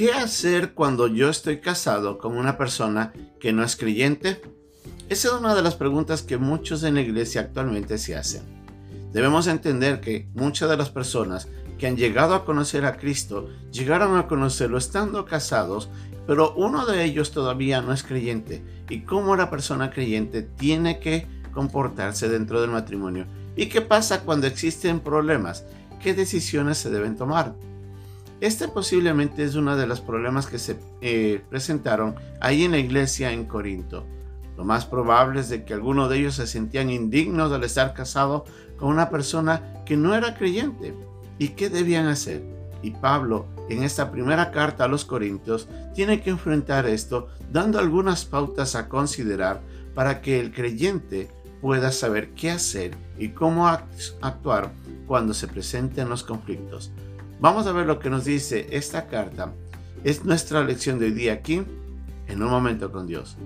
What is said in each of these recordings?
¿Qué hacer cuando yo estoy casado con una persona que no es creyente? Esa es una de las preguntas que muchos en la iglesia actualmente se hacen. Debemos entender que muchas de las personas que han llegado a conocer a Cristo llegaron a conocerlo estando casados, pero uno de ellos todavía no es creyente. Y cómo la persona creyente tiene que comportarse dentro del matrimonio. ¿Y qué pasa cuando existen problemas? ¿Qué decisiones se deben tomar? Este posiblemente es uno de los problemas que se eh, presentaron ahí en la iglesia en Corinto. Lo más probable es de que algunos de ellos se sentían indignos al estar casado con una persona que no era creyente. ¿Y qué debían hacer? Y Pablo, en esta primera carta a los Corintios, tiene que enfrentar esto dando algunas pautas a considerar para que el creyente pueda saber qué hacer y cómo actuar cuando se presenten los conflictos. Vamos a ver lo que nos dice esta carta. Es nuestra lección de hoy día aquí, en un momento con Dios.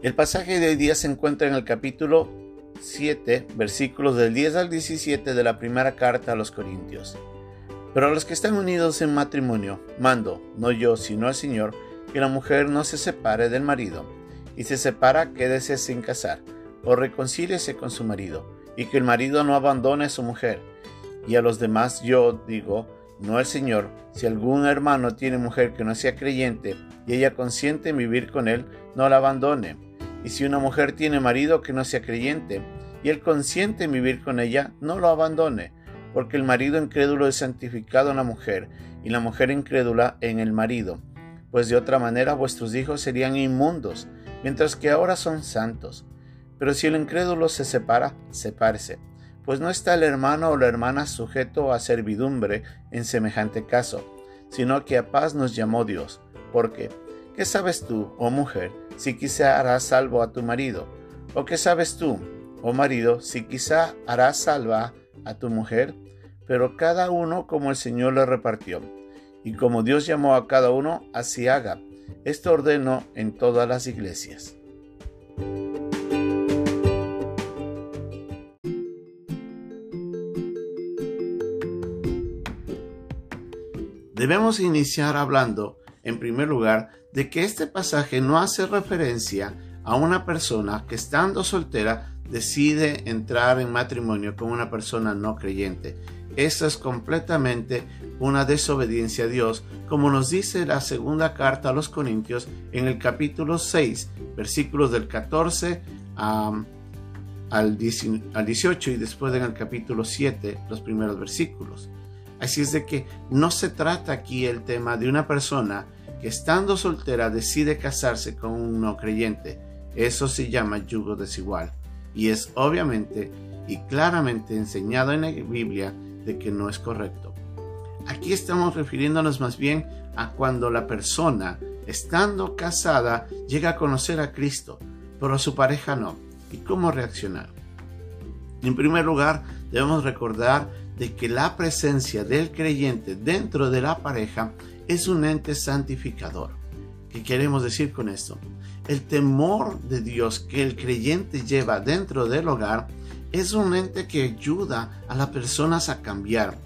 El pasaje de hoy día se encuentra en el capítulo 7, versículos del 10 al 17 de la primera carta a los Corintios. Pero a los que están unidos en matrimonio, mando, no yo, sino el Señor, que la mujer no se separe del marido, y se separa, quédese sin casar, o reconcíliese con su marido, y que el marido no abandone a su mujer. Y a los demás yo digo, no el Señor, si algún hermano tiene mujer que no sea creyente, y ella consiente en vivir con él, no la abandone y si una mujer tiene marido que no sea creyente, y él consiente en vivir con ella, no lo abandone, porque el marido incrédulo es santificado en la mujer, y la mujer incrédula en el marido, pues de otra manera vuestros hijos serían inmundos, mientras que ahora son santos. Pero si el incrédulo se separa, sepárese, pues no está el hermano o la hermana sujeto a servidumbre en semejante caso, sino que a paz nos llamó Dios, porque ¿Qué sabes tú, oh mujer, si quizá harás salvo a tu marido? ¿O qué sabes tú, oh marido, si quizá harás salva a tu mujer? Pero cada uno como el Señor le repartió. Y como Dios llamó a cada uno, así haga. Esto ordeno en todas las iglesias. Debemos iniciar hablando, en primer lugar, de que este pasaje no hace referencia a una persona que estando soltera decide entrar en matrimonio con una persona no creyente. Eso es completamente una desobediencia a Dios, como nos dice la segunda carta a los Corintios en el capítulo 6, versículos del 14 al 18 y después en el capítulo 7, los primeros versículos. Así es de que no se trata aquí el tema de una persona que estando soltera decide casarse con un no creyente. Eso se llama yugo desigual y es obviamente y claramente enseñado en la Biblia de que no es correcto. Aquí estamos refiriéndonos más bien a cuando la persona, estando casada, llega a conocer a Cristo, pero a su pareja no. ¿Y cómo reaccionar? En primer lugar, debemos recordar de que la presencia del creyente dentro de la pareja es un ente santificador. ¿Qué queremos decir con esto? El temor de Dios que el creyente lleva dentro del hogar es un ente que ayuda a las personas a cambiar.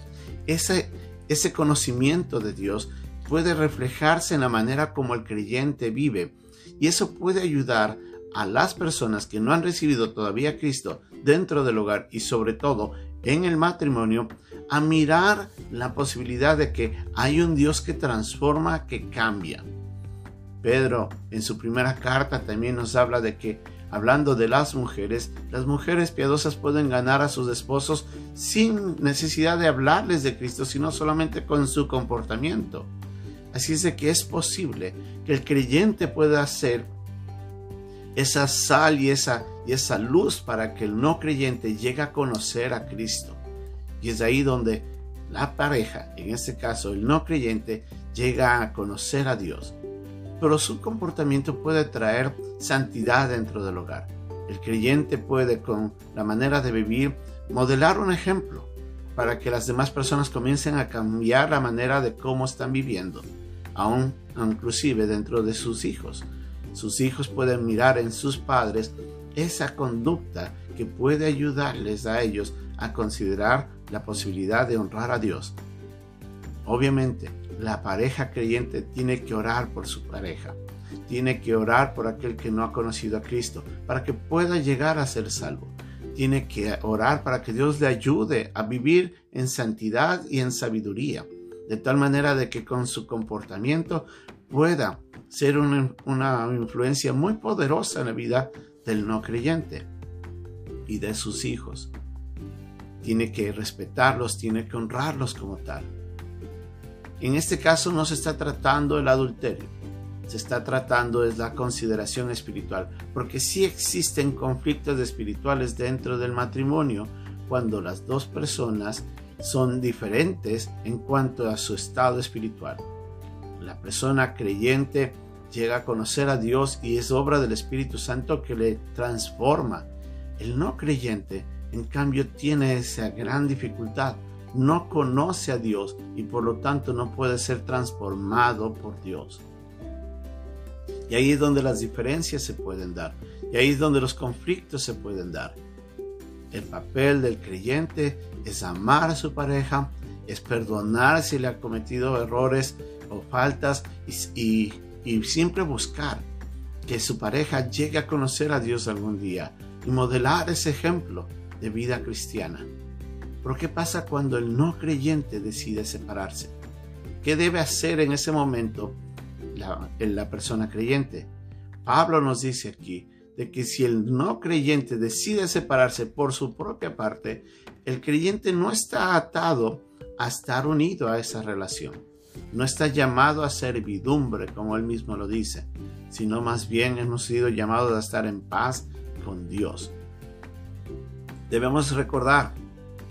Ese, ese conocimiento de Dios puede reflejarse en la manera como el creyente vive y eso puede ayudar a las personas que no han recibido todavía Cristo dentro del hogar y sobre todo en el matrimonio a mirar la posibilidad de que hay un Dios que transforma, que cambia. Pedro en su primera carta también nos habla de que, hablando de las mujeres, las mujeres piadosas pueden ganar a sus esposos sin necesidad de hablarles de Cristo, sino solamente con su comportamiento. Así es de que es posible que el creyente pueda ser esa sal y esa, y esa luz para que el no creyente llegue a conocer a Cristo. Y es ahí donde la pareja, en este caso el no creyente, llega a conocer a Dios. Pero su comportamiento puede traer santidad dentro del hogar. El creyente puede con la manera de vivir modelar un ejemplo. para que las demás personas comiencen a cambiar la manera de cómo están viviendo, aún inclusive dentro de sus hijos. Sus hijos pueden mirar en sus padres esa conducta que puede ayudarles a ellos a considerar la posibilidad de honrar a Dios. Obviamente, la pareja creyente tiene que orar por su pareja, tiene que orar por aquel que no ha conocido a Cristo, para que pueda llegar a ser salvo. Tiene que orar para que Dios le ayude a vivir en santidad y en sabiduría, de tal manera de que con su comportamiento pueda ser una, una influencia muy poderosa en la vida del no creyente y de sus hijos. Tiene que respetarlos, tiene que honrarlos como tal. En este caso no se está tratando el adulterio, se está tratando es la consideración espiritual, porque sí existen conflictos espirituales dentro del matrimonio cuando las dos personas son diferentes en cuanto a su estado espiritual. La persona creyente llega a conocer a Dios y es obra del Espíritu Santo que le transforma. El no creyente, en cambio, tiene esa gran dificultad. No conoce a Dios y por lo tanto no puede ser transformado por Dios. Y ahí es donde las diferencias se pueden dar. Y ahí es donde los conflictos se pueden dar. El papel del creyente es amar a su pareja, es perdonar si le ha cometido errores o faltas y, y siempre buscar que su pareja llegue a conocer a Dios algún día y modelar ese ejemplo de vida cristiana. Pero ¿qué pasa cuando el no creyente decide separarse? ¿Qué debe hacer en ese momento la, la persona creyente. Pablo nos dice aquí de que si el no creyente decide separarse por su propia parte, el creyente no está atado a estar unido a esa relación. No está llamado a servidumbre, como él mismo lo dice, sino más bien hemos sido llamados a estar en paz con Dios. Debemos recordar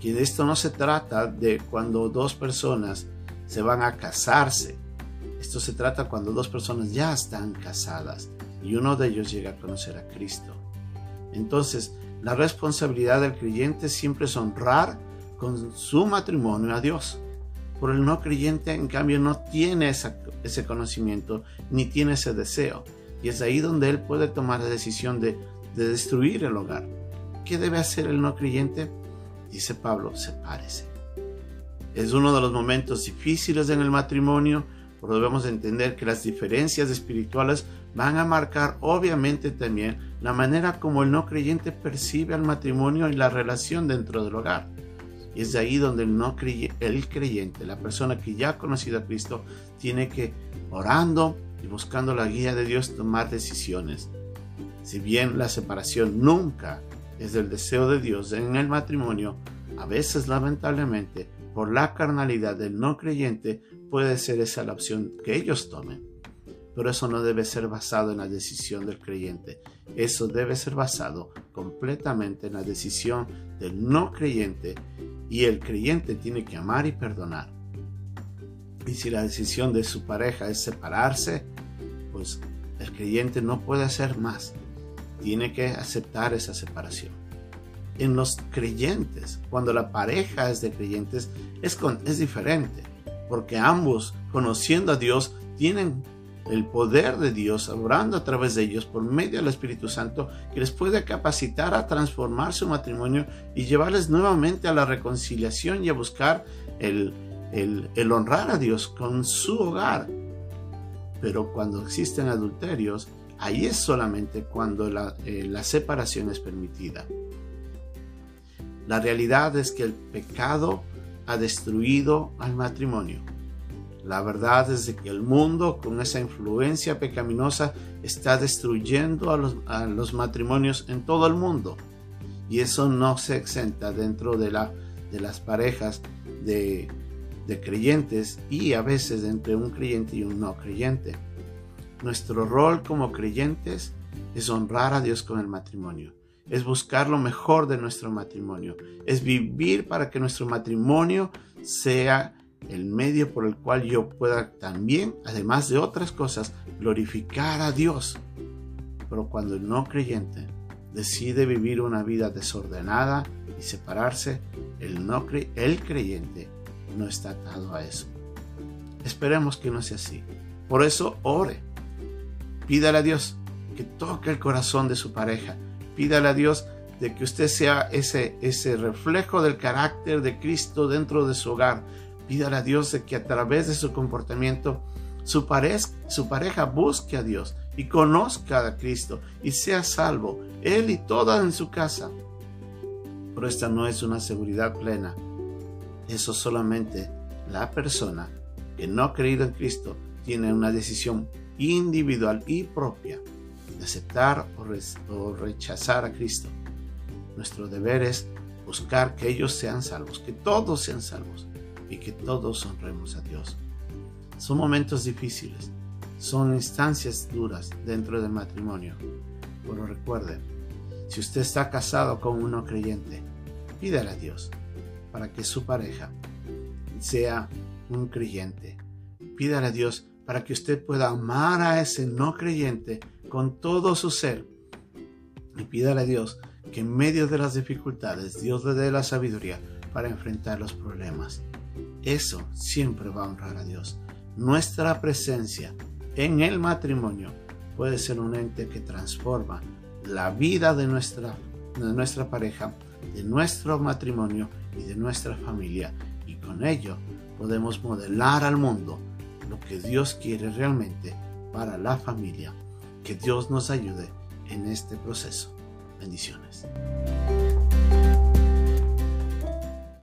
que esto no se trata de cuando dos personas se van a casarse esto se trata cuando dos personas ya están casadas y uno de ellos llega a conocer a Cristo. Entonces, la responsabilidad del creyente siempre es honrar con su matrimonio a Dios. Por el no creyente, en cambio, no tiene ese conocimiento ni tiene ese deseo. Y es ahí donde él puede tomar la decisión de, de destruir el hogar. ¿Qué debe hacer el no creyente? Dice Pablo, sepárese. Es uno de los momentos difíciles en el matrimonio pero debemos entender que las diferencias espirituales van a marcar obviamente también la manera como el no creyente percibe al matrimonio y la relación dentro del hogar. Y es de ahí donde el, no el creyente, la persona que ya ha conocido a Cristo, tiene que, orando y buscando la guía de Dios, tomar decisiones. Si bien la separación nunca es del deseo de Dios en el matrimonio, a veces lamentablemente por la carnalidad del no creyente, puede ser esa la opción que ellos tomen. Pero eso no debe ser basado en la decisión del creyente. Eso debe ser basado completamente en la decisión del no creyente. Y el creyente tiene que amar y perdonar. Y si la decisión de su pareja es separarse, pues el creyente no puede hacer más. Tiene que aceptar esa separación en los creyentes. Cuando la pareja es de creyentes es, con, es diferente, porque ambos, conociendo a Dios, tienen el poder de Dios obrando a través de ellos por medio del Espíritu Santo que les puede capacitar a transformar su matrimonio y llevarles nuevamente a la reconciliación y a buscar el, honrar a Dios con su hogar. Pero cuando existen adulterios, ahí es solamente cuando la, eh, la separación es permitida. La realidad es que el pecado ha destruido al matrimonio. La verdad es que el mundo con esa influencia pecaminosa está destruyendo a los, matrimonios en todo el mundo. Y eso no se exenta dentro de, la, de las parejas de, de creyentes y a veces entre un creyente y un no creyente. Nuestro rol como creyentes es honrar a Dios con el matrimonio es buscar lo mejor de nuestro matrimonio, es vivir para que nuestro matrimonio sea el medio por el cual yo pueda también, además de otras cosas, glorificar a Dios. Pero cuando el no creyente decide vivir una vida desordenada y separarse, El, no el creyente no está atado a eso. Esperemos que no sea así. Por eso ore. Pídale a Dios que toque el corazón de su pareja. Pídale a Dios de que usted sea ese, ese reflejo del carácter de Cristo dentro de su hogar. Pídale a Dios de que a través de su comportamiento su, su pareja busque a Dios y conozca a Cristo y sea salvo, él y toda en su casa. Pero esta no es una seguridad plena. Eso solamente la persona que no ha creído en Cristo tiene una decisión individual y propia de aceptar o, rechazar a Cristo. Nuestro deber es buscar que ellos sean salvos, que todos sean salvos y que todos honremos a Dios. Son momentos difíciles, son instancias duras dentro del matrimonio. Pero recuerden, si usted está casado con un no creyente, pídale a Dios para que su pareja sea un creyente. Pídale a Dios para que usted pueda amar a ese no creyente con todo su ser. Y pídale a Dios que en medio de las dificultades Dios le dé la sabiduría para enfrentar los problemas. Eso siempre va a honrar a Dios. Nuestra presencia en el matrimonio puede ser un ente que transforma la vida de nuestra, de nuestra pareja, de nuestro matrimonio y de nuestra familia. Y con ello podemos modelar al mundo lo que Dios quiere realmente para la familia. Que Dios nos ayude en este proceso. Bendiciones.